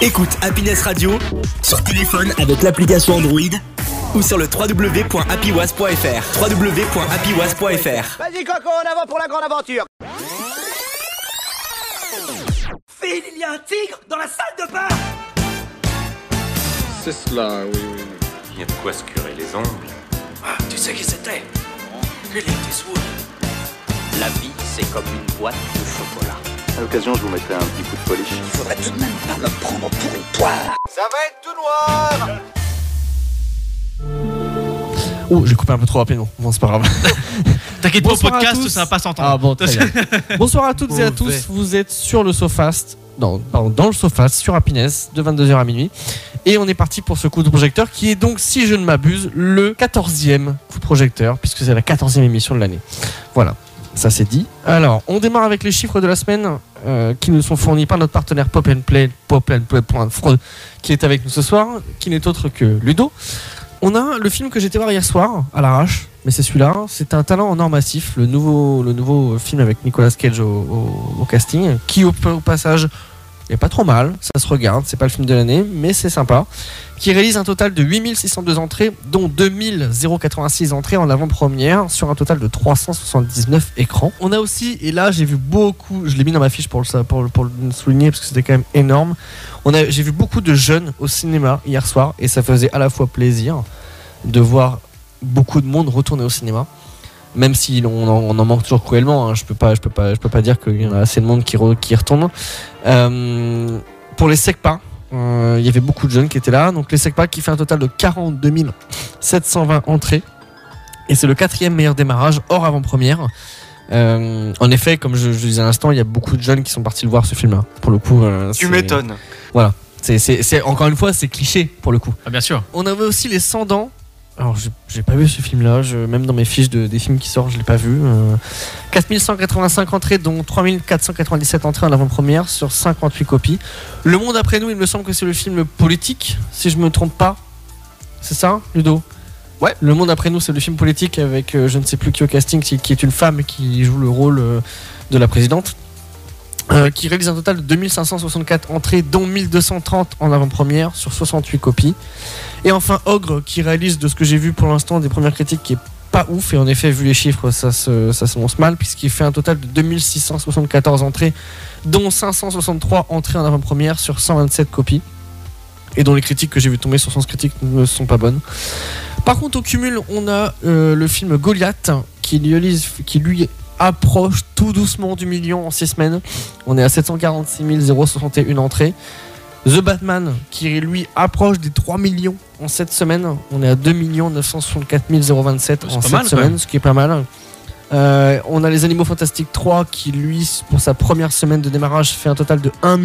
Écoute Happiness Radio sur téléphone avec l'application Android ou sur le www.happywas.fr. www.happywas.fr. Vas-y Coco, en avant pour la grande aventure Phil, il y a un tigre dans la salle de bain C'est cela, oui, oui. Il y a de quoi se curer les ongles. Ah, tu sais qui c'était? Clint Eastwood. La vie, c'est comme une boîte de chocolat. À l'occasion, je vous mettrai un petit coup de polish. Il faudrait tout de même pas me prendre pour une poire. Ça va être tout noir Oh, j'ai coupé un peu trop rapidement. Bon, c'est pas grave. T'inquiète pas, au Bonsoir à podcast, tous. ça va pas s'entendre. Ah bon, très bien. Bonsoir à toutes et à tous. Vous êtes sur le Sofast, non, pardon, dans le Sofast sur Happiness de 22h à minuit. Et on est parti pour ce coup de projecteur qui est donc, si je ne m'abuse, le 14e coup de projecteur, puisque c'est la 14e émission de l'année. Voilà, ça c'est dit. Alors, on démarre avec les chiffres de la semaine euh, qui nous sont fournis par notre partenaire Pop and Play, Pop and Play.fraude, qui est avec nous ce soir, qui n'est autre que Ludo. On a le film que j'étais voir hier soir à l'arrache, mais c'est celui-là. C'est un talent en or massif, le nouveau, le nouveau film avec Nicolas Cage au, casting, qui au passage est pas trop mal, ça se regarde, c'est pas le film de l'année, mais c'est sympa. Qui réalise un total de 8602 entrées, dont 2086 entrées en avant-première, sur un total de 379 écrans. On a aussi, et là j'ai vu beaucoup, je l'ai mis dans ma fiche pour le, pour, le- souligner parce que c'était quand même énorme. On a, j'ai vu beaucoup de jeunes au cinéma hier soir et ça faisait à la fois plaisir de voir beaucoup de monde retourner au cinéma. Même si on en, on en manque toujours cruellement, hein, je peux pas, je peux pas, je peux pas dire qu'il y en a assez de monde qui, re- qui y retourne. Euh, pour les SECPA, euh, il y avait beaucoup de jeunes qui étaient là. Donc les SECPA qui fait un total de 42 720 entrées. Et c'est le quatrième meilleur démarrage hors avant-première. Euh, en effet, comme je, je disais à l'instant, il y a beaucoup de jeunes qui sont partis le voir ce film-là. Pour le coup, euh, Tu m'étonnes. Voilà. C'est- encore une fois, c'est cliché pour le coup. Ah, bien sûr. On avait aussi les 100 dents. Alors, j'ai, pas vu ce film-là. Même dans mes fiches de, des films qui sortent, je l'ai pas vu. Euh, 4185 entrées, dont 3497 entrées en avant-première sur 58 copies. Le Monde après nous, il me semble que c'est le film politique, si je me trompe pas. C'est ça, Ludo? Ouais. Le Monde après nous, c'est le film politique avec euh, je ne sais plus qui au casting, qui, qui est une femme qui joue le rôle euh, de la présidente. Euh, qui réalise un total de 2564 entrées, dont 1230 en avant-première sur 68 copies. Et enfin Ogre, qui réalise de ce que j'ai vu pour l'instant des premières critiques qui est pas ouf, et en effet, vu les chiffres, ça se, s'annonce mal, puisqu'il fait un total de 2674 entrées, dont 563 entrées en avant-première sur 127 copies, et dont les critiques que j'ai vu tomber sur Sens Critique ne sont pas bonnes. Par contre, au cumul, on a euh, le film Goliath, qui lui, qui lui approche tout doucement du million en 6 semaines. On est à 746 061 entrées. The Batman, qui lui approche des 3 millions en 7 semaines. On est à 2 964 027 C'est en pas 7 mal, quand semaines, ce qui est pas mal. Euh, on a les Animaux Fantastiques 3 qui, lui, pour sa première semaine de démarrage, fait un total de 1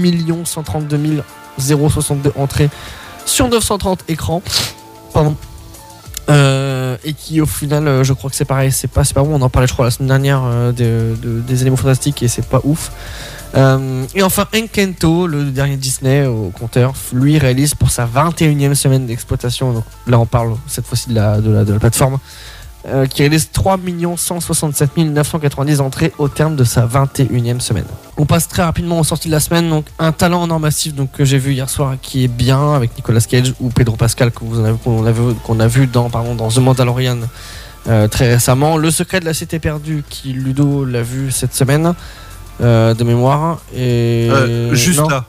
132 062 entrées sur 930 écrans. Pardon. Euh, et qui au final euh, je crois que c'est pareil c'est pas c'est bon. On en parlait je crois la semaine dernière euh, de- de- des animaux fantastiques et c'est pas ouf. Et enfin Encanto le dernier Disney au compteur lui réalise pour sa 21e semaine d'exploitation donc là on parle cette fois-ci de la plateforme euh, qui réalise 3 167 990 entrées au terme de sa 21e semaine. On passe très rapidement aux sorties de la semaine. Donc un talent en or massif donc, que j'ai vu hier soir qui est bien avec Nicolas Cage ou Pedro Pascal que vous en avez- qu'on a, vu- qu'on a vu dans, pardon, dans The Mandalorian euh, très récemment. Le secret de la cité perdue qui Ludo l'a vu cette semaine euh, de mémoire. Et Euh, juste non là.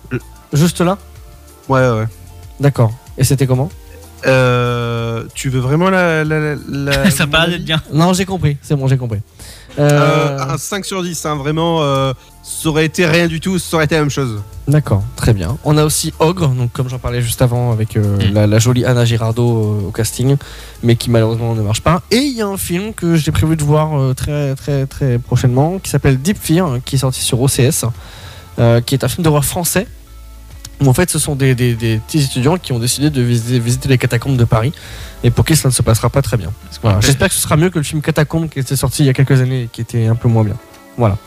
Juste là? Ouais, ouais. D'accord. Et c'était comment? Euh, tu veux vraiment la. la, la- ça mon paraît avis bien. Non, j'ai compris. C'est bon, j'ai compris. Euh, Euh, un 5 sur 10, hein, vraiment. euh, ça aurait été rien du tout, ça aurait été la même chose. D'accord, très bien. On a aussi Ogre, donc comme j'en parlais juste avant avec euh, Mm. la, la jolie Anna Girardot euh, au casting, mais qui malheureusement ne marche pas. Et il y a un film que j'ai prévu de voir euh, très très très prochainement, qui s'appelle Deep Fear, qui est sorti sur OCS, euh, qui est un film d'horreur français. Où en fait, ce sont des, des- des petits étudiants qui ont décidé de visiter, visiter les catacombes de Paris, et pour qui ça ne se passera pas très bien. Voilà. J'espère que ce sera mieux que le film Catacombes qui était sorti il y a quelques années et qui était un peu moins bien. Voilà.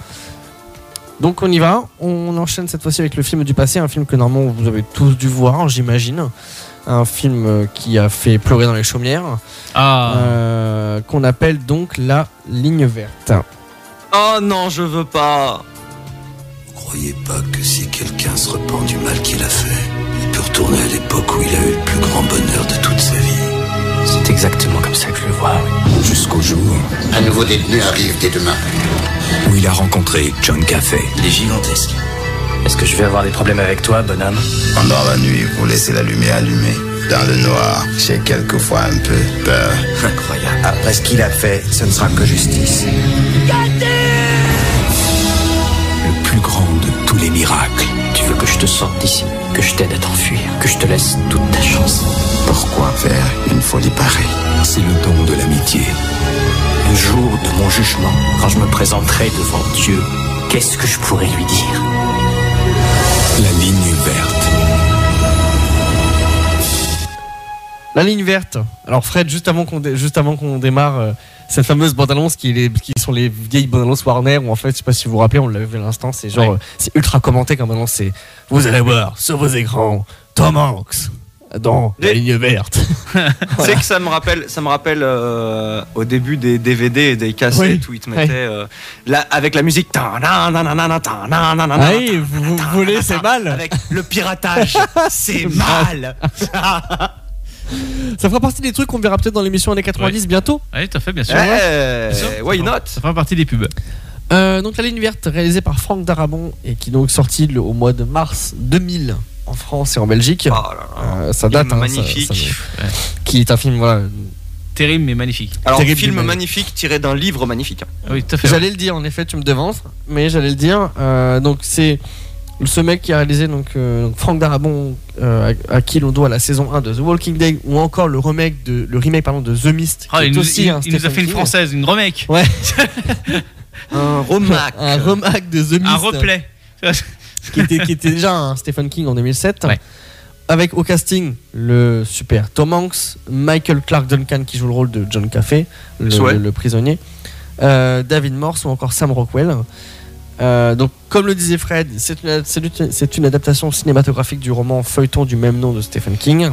Donc on y va, on enchaîne cette fois-ci avec le film du passé, un film que normalement vous avez tous dû voir, j'imagine. Un film euh, qui a fait pleurer dans les chaumières, Ah. euh, qu'on appelle donc La Ligne Verte. Oh non, je veux pas. Croyez pas que si quelqu'un se repent du mal qu'il a fait, retourner à l'époque où il a eu le plus grand bonheur de toute sa vie. C'est exactement comme ça que je le vois. Jusqu'au jour Un nouveau détenu arrive dès demain. où il a rencontré John Caffey. Il est gigantesque. Est-ce que je vais avoir des problèmes avec toi, bonhomme Pendant la nuit, vous laissez la lumière allumée. Dans le noir, j'ai quelquefois un peu peur. Incroyable. Après ce qu'il a fait, ce ne sera que justice. Le plus grand les miracles. Tu veux que je te sorte d'ici Que je t'aide à t'enfuir Que je te laisse toute ta chance Pourquoi faire une folie pareille? C'est le don de l'amitié. Le jour de mon jugement, quand je me présenterai devant Dieu, qu'est-ce que je pourrais lui dire? La ligne verte. La ligne verte. Alors Fred, juste avant qu'on dé- juste avant qu'on démarre euh, cette fameuse bande annonce qui, les- qui sont les vieilles bandes annonces Warner où en fait, je sais pas si vous vous rappelez, on l'avait vu à l'instant, c'est genre Ouais. euh, c'est ultra commenté comme annonce, c'est vous allez voir sur vos écrans Tom Hanks dans la ligne verte. Tu sais que ça me rappelle, ça me rappelle euh, au début des DVD et des cassettes Oui. où ils te mettaient euh, là, avec la musique. oui, vous, vous volez, c'est mal. Avec le piratage, c'est mal. Ça fera partie des trucs qu'on verra peut-être dans l'émission années 90 bientôt. Oui, tout à fait, bien sûr. Eh, sûr. why not? Ça fera partie des pubs. Euh, donc la ligne verte réalisée par Franck Darabon et qui est donc sortie le- au mois de mars 2000 en France et en Belgique. Oh là là. Euh, ça date, hein, ça- magnifique. ça- qui est un film voilà. Terrible, mais magnifique. Alors, Terrible film humaine. magnifique tiré d'un livre magnifique. Oui, tout à fait. J'allais le dire en effet, tu me devances, mais j'allais le dire. Euh, donc c'est ce mec qui a réalisé donc, euh, donc Franck Darabon euh, à, à qui l'on doit la saison 1 de The Walking Dead ou encore le remake de le remake pardon de The Mist. Ah, qui est il, nous, aussi il- un il nous a fait une française, une remake, Ouais, Un remake. un remake de The Mist. un replay. qui était, qui était déjà un Stephen King en 2007. Ouais. Avec au casting le super Tom Hanks, Michael Clark Duncan qui joue le rôle de John Caffey, le, Souhait. le- le prisonnier, euh, David Morse ou encore Sam Rockwell. Euh, donc, comme le disait Fred, c'est une, adaptation cinématographique du roman feuilleton du même nom de Stephen King,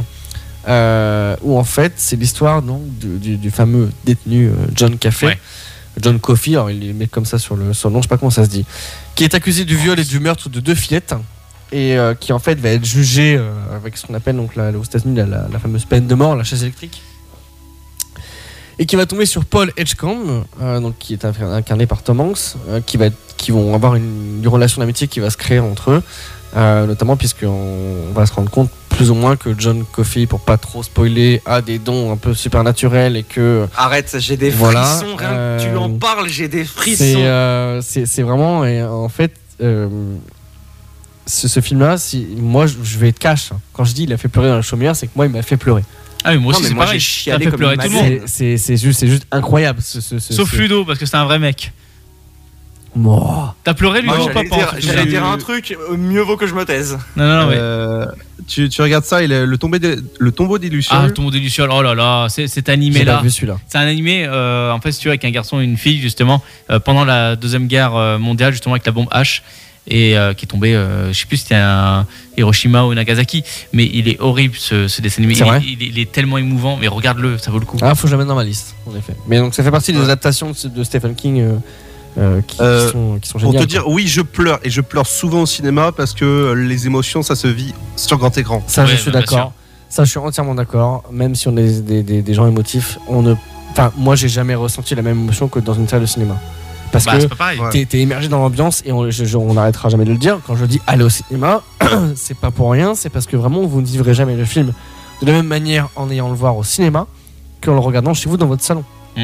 euh, où en fait c'est l'histoire donc du, du- du fameux détenu euh, John Caffey. Ouais. John Coffey, alors il met comme ça sur le, sur le nom, je sais pas comment ça se dit, qui est accusé du viol et du meurtre de deux fillettes et euh, qui en fait va être jugé avec ce qu'on appelle donc la, aux États-Unis la, la- la fameuse peine de mort, la chaise électrique, et qui va tomber sur Paul Edgecombe, euh, donc qui est inc- incarné par Tom Hanks, euh, qui va qui vont avoir une, une relation d'amitié qui va se créer entre eux, euh, notamment puisqu'on on va se rendre compte plus ou moins que John Coffey, pour pas trop spoiler, a des dons un peu supernaturels et que Arrête, j'ai des Voilà, frissons. Rien que tu euh, en parles, j'ai des frissons. c'est euh, c'est vraiment et en fait euh, ce, ce film-là, si moi je, je vais être cash. hein. Quand je dis il a fait pleurer dans la chaumière, c'est que moi il m'a fait pleurer. Ah, mais moi aussi, c'est pareil. Ça fait pleurer tout le monde. C'est juste incroyable. Ce, ce, ce- Sauf Ludo, parce que c'est un vrai mec. Moi. T'as pleuré, Ludo, Moi, ou pas j'allais pas, dire, un truc, euh, mieux vaut que je me taise. Non, non, non, ouais. Euh, tu, tu regardes ça, il est le, tombé des- le tombeau des Lucioles. Ah, le tombeau des Lucioles, oh là là, c'est- cet pas vu celui-là. C'est un animé, euh, en fait, si tu veux, avec un garçon et une fille, justement, euh, pendant la Deuxième Guerre mondiale, justement, avec la bombe H, et euh, qui est tombé, euh, je sais plus si c'était un Hiroshima ou Nagasaki, mais il est horrible ce, ce dessin animé. C'est Il, vrai est- il est- il est tellement émouvant, mais regarde-le, ça vaut le coup. Ah, faut que je la mette dans ma liste, en effet. Mais donc ça fait partie des Ouais. adaptations de, de Stephen King euh, euh, qui, qui Euh, sont, qui sont Pour géniales. te dire, oui, je pleure et je pleure souvent au cinéma parce que les émotions, ça se vit sur grand écran. Ça, je suis bah, d'accord. Ça, je suis entièrement d'accord. Même si on est des, des- des gens émotifs, on ne. Enfin, moi, j'ai jamais ressenti la même émotion que dans une salle de cinéma. Parce Bah, que t'es t'es immergé dans l'ambiance et on, n'arrêtera jamais de le dire. Quand je dis aller au cinéma, c'est pas pour rien, c'est parce que vraiment vous ne vivrez jamais le film de la même manière en ayant le voir au cinéma qu'en le regardant chez vous dans votre salon. Mm.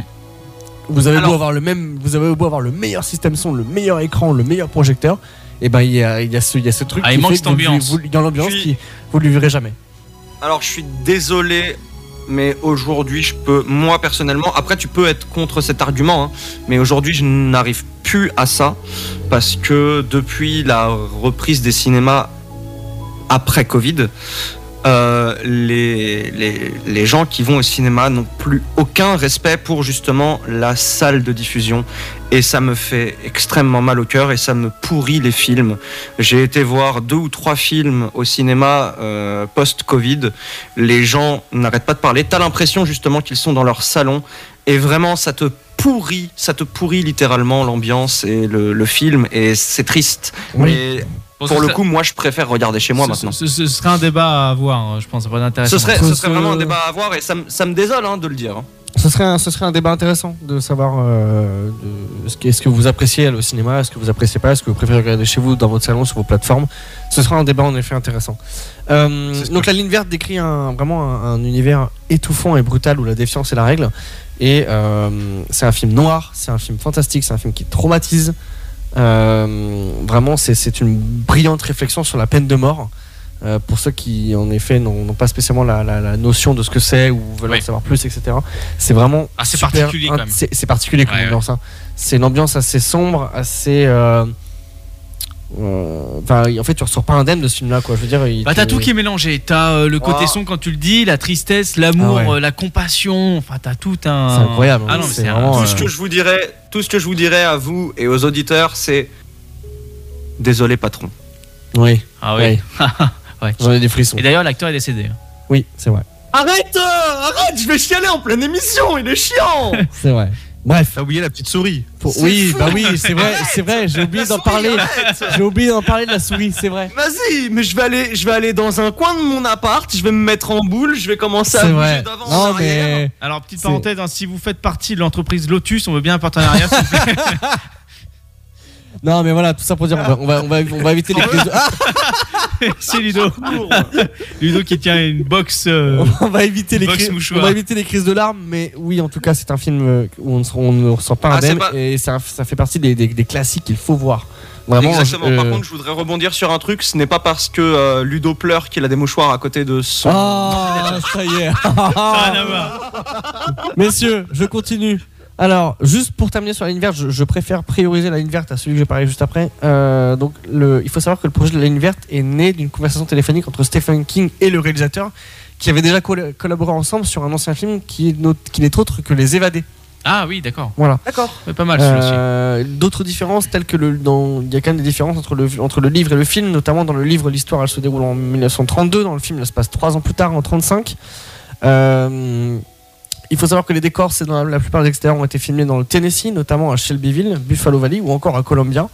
Vous avez Alors- beau avoir le même, vous avez beau avoir le meilleur système son, le meilleur écran, le meilleur projecteur, et ben il y a, il y a ce, il y a ce truc Ah, qui il manque cette vous ambiance. vous- dans l'ambiance qui vous le vivrez jamais. Alors, je suis désolé, mais aujourd'hui, je peux, moi personnellement, après, tu peux être contre cet argument, hein, mais aujourd'hui, je n'arrive plus à ça parce que depuis la reprise des cinémas après Covid, euh, les, les, les gens qui vont au cinéma n'ont plus aucun respect pour justement la salle de diffusion. Et ça me fait extrêmement mal au cœur et ça me pourrit les films. J'ai été voir deux ou trois films au cinéma euh, post-Covid. Les gens n'arrêtent pas de parler. T'as l'impression justement qu'ils sont dans leur salon. Et vraiment, ça te pourrit, ça te pourrit littéralement l'ambiance et le, le film. Et c'est triste. Oui. Mais Bon, pour le coup, moi, je préfère regarder chez moi ce, maintenant. ce- ce serait un débat à avoir, hein, je pense. Ça pourrait être intéressant. Ce serait, Ce ce serait serait- vraiment un débat à avoir et ça, me- ça me désole hein, de le dire. Ce serait, un, ce serait un débat intéressant de savoir euh, est-ce que vous appréciez aller au cinéma, est-ce que vous appréciez pas, est-ce que vous préférez regarder chez vous, dans votre salon, sur vos plateformes. Ce sera un débat en effet intéressant. Euh, donc la ligne verte décrit un, vraiment un, un univers étouffant et brutal où la défiance est la règle. Et euh, c'est un film noir, c'est un film fantastique, c'est un film qui traumatise. Euh, vraiment, c'est, c'est une brillante réflexion sur la peine de mort. Euh, pour ceux qui, en effet, n'ont, pas spécialement la, la- la notion de ce que c'est ou veulent Oui. en savoir plus, etc. C'est vraiment. Ah, super particulier. C'est, particulier comme Ouais, ouais. ambiance. hein. C'est une ambiance assez sombre, assez. euh, Enfin, en fait, tu ressors pas indemne de ce film-là, quoi. Je veux dire, il Bah t'as tout qui est mélangé. T'as euh, le côté Ah. son quand tu le dis, la tristesse, l'amour, Ah ouais. euh, la compassion. Enfin t'as tout un. C'est incroyable, Ah non, c'est un- vraiment, Tout euh, ce que je vous dirais, tout ce que je vous dirais à vous et aux auditeurs, c'est désolé patron. Oui, Ah oui. oui. J'en ai des frissons. Et d'ailleurs l'acteur est décédé. hein. Oui, c'est vrai. Arrête, euh, arrête, je vais chialer en pleine émission, il est chiant. C'est vrai. Bref. T'as oublié la petite souris. Pour- Oui, fou. bah oui, c'est vrai, c'est vrai. J'ai oublié d'en parler. J'ai oublié d'en parler de la souris, c'est vrai. Vas-y, mais je vais aller, je vais aller dans un coin de mon appart, je vais me mettre en boule, je vais commencer à bouger d'avant en Non, arrière. mais. Alors petite parenthèse, hein, si vous faites partie de l'entreprise Lotus, on veut bien un partenariat. Non, mais voilà, tout ça pour dire, on va, on va, on va, on va éviter les crises de... Ah, C'est Ludo. Ludo qui tient une box. euh, on va éviter les Box crises, mouchoir. on va éviter les crises de larmes, mais oui, en tout cas, c'est un film euh, où on ne, se- on ne ressent pas Ah, c'est indemne pas- et ça, ça fait partie des, des- des classiques qu'il faut voir. Vraiment. Exactement. je- Par euh, contre, je voudrais rebondir sur un truc. Ce n'est pas parce que euh, Ludo pleure qu'il a des mouchoirs à côté de son. Ah, ça y est. ça a rien à voir. Messieurs, je continue. Alors, juste pour terminer sur la ligne verte, je, je préfère prioriser la ligne verte à celui que j'ai parlé juste après. Euh, donc, le, il faut savoir que le projet de la ligne verte est né d'une conversation téléphonique entre Stephen King et le réalisateur, qui avaient déjà colla- collaboré ensemble sur un ancien film qui est not- qui n'est autre que Les Évadés. Ah oui, d'accord. Voilà. D'accord. Pas mal. Euh, D'autres différences, telles que le, dans, il y a quand même des différences entre le, entre le livre et le film, notamment dans le livre, l'histoire elle se déroule en 1932, dans le film, elle se passe trois ans plus tard, en 35. Euh, il faut savoir que les décors, c'est dans la, la plupart des extérieurs ont été filmés dans le Tennessee, notamment à Shelbyville, Buffalo Valley ou encore à Columbia.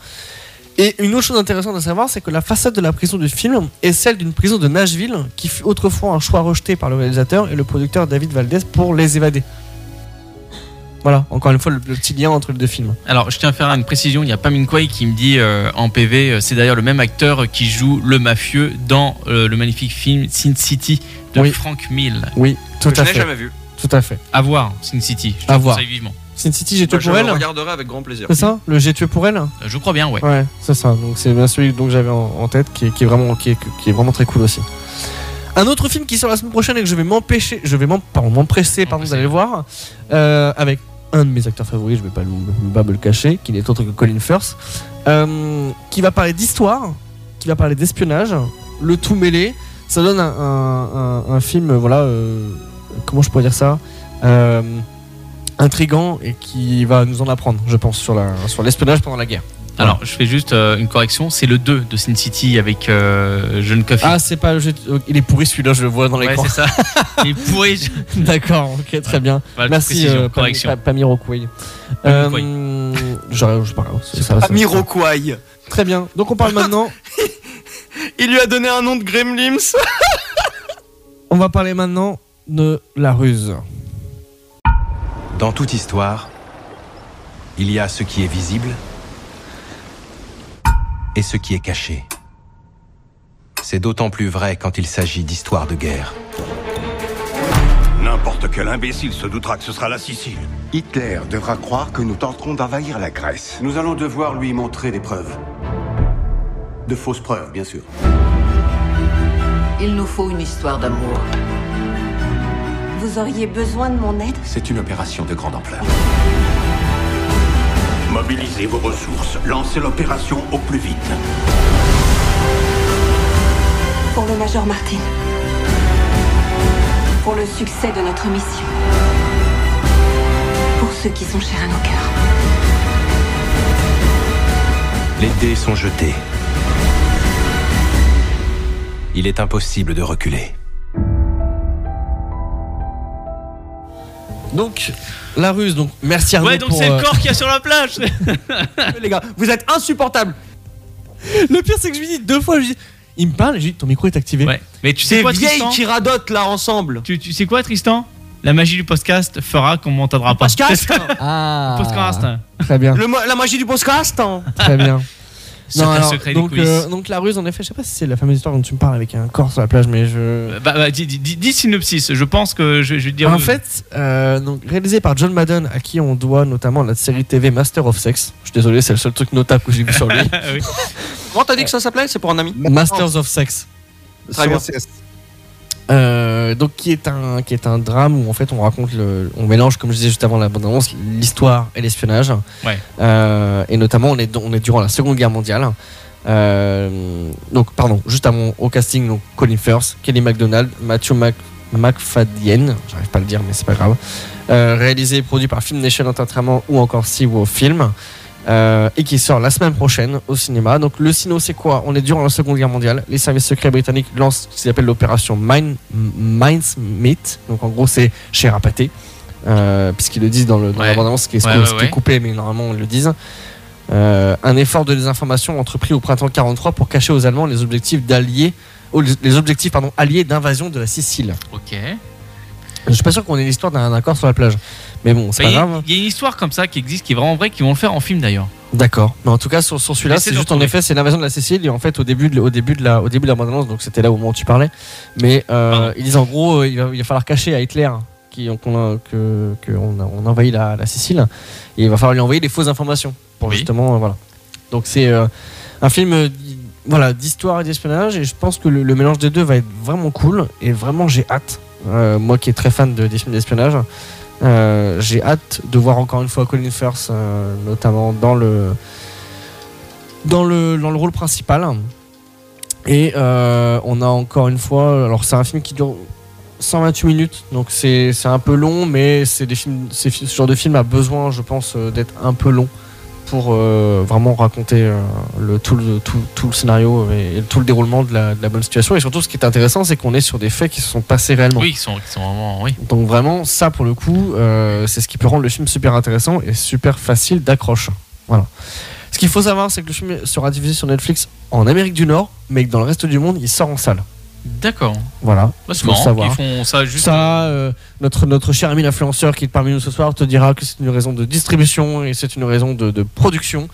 Et une autre chose intéressante à savoir, c'est que la façade de la prison du film est celle d'une prison de Nashville, qui fut autrefois un choix rejeté par le réalisateur et le producteur David Valdez pour Les Évadés. Voilà, encore une fois, le, le petit lien entre les deux films. Alors, je tiens à faire une précision. Il y a Pamin Kwei qui me dit euh, en PV, euh, c'est d'ailleurs le même acteur qui joue le mafieux dans euh, le magnifique film Sin City de Oui. Frank Mill. Oui, tout je à n'ai fait. jamais vu. Tout à fait. À voir, Sin City. Je te À voir. conseille vivement. Sin City, j'ai tué je pour le elle. regarderai avec grand plaisir. C'est ça Le J'ai tué pour elle Euh, je crois bien, ouais. Ouais, c'est ça. Donc c'est bien celui dont j'avais en, en tête qui est, qui est vraiment qui est, qui est vraiment très cool aussi. Un autre film qui sort la semaine prochaine et que je vais m'empêcher, je vais m'empresser pardon d'aller le voir euh, avec un de mes acteurs favoris, je vais pas, le- pas me le cacher, qui n'est autre que Colin Firth, euh, qui va parler d'histoire, qui va parler d'espionnage, le tout mêlé. Ça donne un, un- un- un film, voilà, euh, comment je pourrais dire ça, euh, intrigant et qui va nous en apprendre, je pense, sur la sur l'espionnage pendant la guerre. Alors, je fais juste euh, une correction. C'est le 2 de Sin City avec euh, John Coffey. Ah, c'est pas le jeu. Il est pourri celui-là, je le vois dans ouais, l'écran. c'est ça. Il est pourri. je- D'accord, ok, très bien. Voilà, Merci, euh, Pam- correction. Pa- Pamiroquai. Pamiroquai. Euh, je parle. ça- ça- ça- Amiroquai. Très bien. Donc on parle maintenant. Il lui a donné un nom de Gremlins. On va parler maintenant de la ruse. Dans toute histoire, il y a ce qui est visible et ce qui est caché. C'est d'autant plus vrai quand il s'agit d'histoires de guerre. N'importe quel imbécile se doutera que ce sera la Sicile. Hitler devra croire que nous tenterons d'envahir la Grèce. Nous allons devoir lui montrer des preuves. De fausses preuves, bien sûr. Il nous faut une histoire d'amour. Vous auriez besoin de mon aide? C'est une opération de grande ampleur. Mobilisez vos ressources. Lancez l'opération au plus vite. Pour le Major Martin. Pour le succès de notre mission. Pour ceux qui sont chers à nos cœurs. Les dés sont jetés. Il est impossible de reculer. Donc, la ruse. Donc, merci Arnaud Ouais, donc c'est euh, le corps qu'il y a sur la plage. Les gars, vous êtes insupportables. Le pire, c'est que je lui dis deux fois, je lui dis, il me parle, et je lui dis, ton micro est activé. Ouais. Mais tu sais quoi, Tristan qui radotent là ensemble. tu, tu sais quoi, Tristan? La magie du podcast fera qu'on m'entendra pas. Podcast? Ah. Podcast. Très bien. Le La magie du podcast hein. Très bien. Secret, alors, secret des donc, coulisses. euh, donc la ruse, en effet, je sais pas si c'est la fameuse histoire dont tu me parles avec un corps sur la plage, mais je. Bah, bah, dis, dis- synopsis. Je pense que je, je vais te dire. En fait, euh, donc, réalisé par John Madden, à qui on doit notamment la série TV Master of Sex. Je suis désolé, c'est le seul truc notable que j'ai vu sur lui. Oui. Comment t'as dit que ça s'appelait? C'est pour un ami Masters of Sex. Très. Sur. Euh, donc qui est un qui est un drame où en fait on raconte le on mélange comme je disais juste avant la bande annonce l'histoire et l'espionnage. Ouais. Euh, et notamment on est on est durant la Seconde Guerre mondiale. Euh, donc pardon juste avant au casting donc Colin Firth Kelly MacDonald Matthew Mac McFadyen j'arrive pas à le dire mais c'est pas grave. Réalisé et produit par Film Nation Entertainment ou encore Seaworld Film euh, et qui sort la semaine prochaine au cinéma. Donc le sino c'est quoi? On est durant la Seconde Guerre mondiale. Les services secrets britanniques lancent ce qu'ils appellent l'opération Mine, Mincemeat. Donc en gros c'est cher à pâté. Euh, puisqu'ils le disent dans, le, Ouais. ce qui est, Ouais, ce ouais, qui est ouais. coupé, mais normalement ils le disent. Euh, un effort de désinformation entrepris au printemps 43 pour cacher aux Allemands les objectifs d'alliés, les objectifs pardon, alliés d'invasion de la Sicile. Ok. Je suis pas sûr qu'on ait l'histoire d'un corps sur la plage, mais bon, c'est Bah, pas y, grave. il y a une histoire comme ça qui existe, qui est vraiment vraie, qui vont le faire en film d'ailleurs. D'accord. Mais en tout cas, sur, sur celui-là, c'est juste en effet, c'est l'invasion de la Sicile. Et en fait, au début de, au début de la, au début de la bande-annonce, donc c'était là au moment où tu parlais. Mais euh, ils disent en gros, euh, il va, il va falloir cacher à Hitler qui, qu'on a, que, que on, a, on a envahi la, la Sicile. Et il va falloir lui envoyer des fausses informations pour Oui. justement, euh, voilà. Donc c'est euh, un film, euh, voilà, d'histoire et d'espionnage. Et je pense que le, le mélange des deux va être vraiment cool. Et vraiment, j'ai hâte. Euh, moi qui est très fan de, des films d'espionnage. Euh, j'ai hâte de voir encore une fois Colin Firth, euh, notamment dans le, dans le, dans le rôle principal. Et on a encore une fois, alors c'est un film qui dure 128 minutes, donc c'est un peu long, mais des films, ce genre de film a besoin, je pense, d'être un peu long pour euh, vraiment raconter euh, le, tout, le, tout, tout le scénario et, et tout le déroulement de la, de la bonne situation. Et surtout, ce qui est intéressant, c'est qu'on est sur des faits qui se sont passés réellement. Oui, qui sont, qui sont vraiment. Oui. Donc vraiment, ça pour le coup, euh, c'est ce qui peut rendre le film super intéressant et super facile d'accroche. Voilà. Ce qu'il faut savoir, c'est que le film sera diffusé sur Netflix en Amérique du Nord, mais que dans le reste du monde, il sort en salle. D'accord. Voilà. Bah, c'est savoir. qu'ils font ça juste. Ça, euh, notre, notre cher ami l'influenceur qui est parmi nous ce soir te dira que c'est une raison de distribution et c'est une raison de, de production.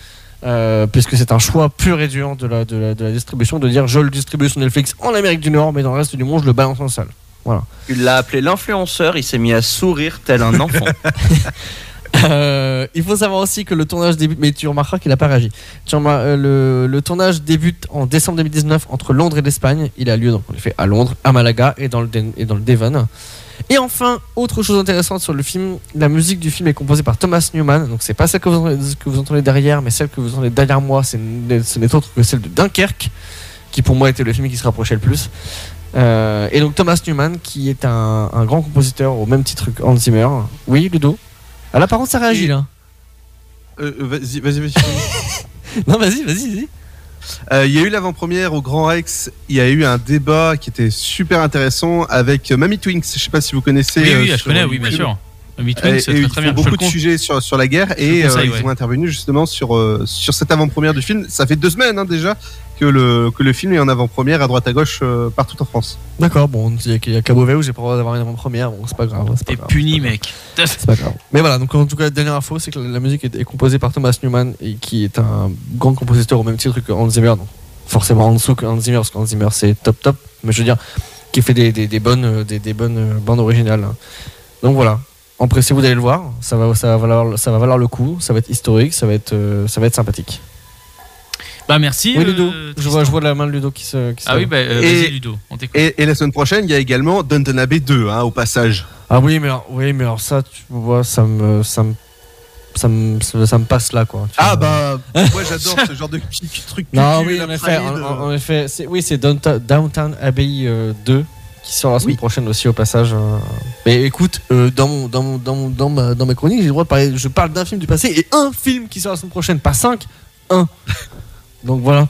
euh, puisque c'est un choix pur et dur de la, de, la, de la distribution de dire je le distribue sur Netflix en Amérique du Nord mais dans le reste du monde je le balance en salle voilà Tu l'as appelé l'influenceur, il s'est mis à sourire tel un enfant. Euh, il faut savoir aussi que le tournage débute, mais tu remarqueras qu'il n'a pas réagi. Euh, le, tournage débute en décembre 2019 entre Londres et l'Espagne. Il a lieu donc en effet à Londres, à Malaga et dans le, Devon. Et enfin, autre chose intéressante sur le film, la musique du film est composée par Thomas Newman. Donc c'est pas celle que vous, entendez, derrière, mais celle que vous entendez derrière moi, ce n'est autre que celle de Dunkerque, qui pour moi était le film qui se rapprochait le plus. Euh, et donc Thomas Newman, qui est un, un grand compositeur au même titre que Hans Zimmer. Oui, Ludo? À l'apparence, ça réagit là. Euh, euh, vas-y, vas-y, vas-y. non, vas-y, vas-y, vas-y. Euh, Il y a eu l'avant-première au Grand Rex. Il y a eu un débat qui était super intéressant avec Mamie Twinks. Je sais pas si vous connaissez. Oui, euh, oui, je connais, oui, bien sûr. Twinks, c'est et très, ils très font bien. Beaucoup de sujets sur, sur la guerre et euh, conseille, ils ouais. ont intervenu justement sur, euh, sur cette avant-première du film. Ça fait deux semaines hein, déjà que le, que le film est en avant-première à droite à gauche euh, partout en France. D'accord, bon, il y a- il y a qu'à Beauvais où j'ai pas le droit d'avoir une avant-première, bon, c'est pas grave. c'est pas T'es grave, puni, mec. C'est pas grave. Mais voilà, donc en tout cas, la dernière info, c'est que la, la musique est, est composée par Thomas Newman, et qui est un grand compositeur au même titre que Hans Zimmer, donc forcément en dessous que Hans Zimmer, parce que Hans Zimmer c'est top top, mais je veux dire, qui fait des, des, des bonnes, des, des bonnes bandes originales. Donc voilà, empressez-vous d'aller le voir, ça va, ça, va valoir, ça va valoir le coup, ça va être historique, ça va être, euh, ça va être sympathique. Bah merci. Oui, euh, Ludo, je vois, je vois la main de Ludo qui se. Qui Ah oui, bah euh, Et- vas-y, Ludo. On. Et, et la semaine prochaine, il y a également Downton Abbey 2 hein, au passage. Ah oui, mais alors, oui, mais alors ça, tu vois, ça me, ça me, ça me, ça, ça me passe là, quoi. Ah vois. bah, moi j'adore ce genre de petit truc. Non, oui, en effet, en, en- oui, c'est Downtown, Downtown Abbey euh, 2 qui sort la semaine Oui. prochaine aussi au passage. euh. Mais écoute, euh, dans mon, dans mon, dans mon, dans ma, dans mes chroniques, j'ai le droit de parler. Je parle d'un film du passé et un film qui sort la semaine prochaine, pas cinq, un. donc voilà.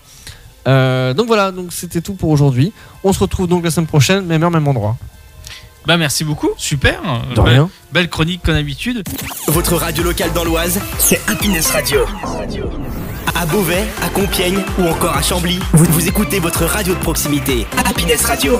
Euh, donc voilà, donc c'était tout pour aujourd'hui. On se retrouve donc la semaine prochaine, même heure, même endroit. Bah merci beaucoup, super. De Belle- rien. Belle chronique comme d'habitude. Votre radio locale dans l'Oise, c'est Happiness Radio. À Beauvais, à Compiègne ou encore à Chambly, vous, vous écoutez votre radio de proximité. Happiness Radio.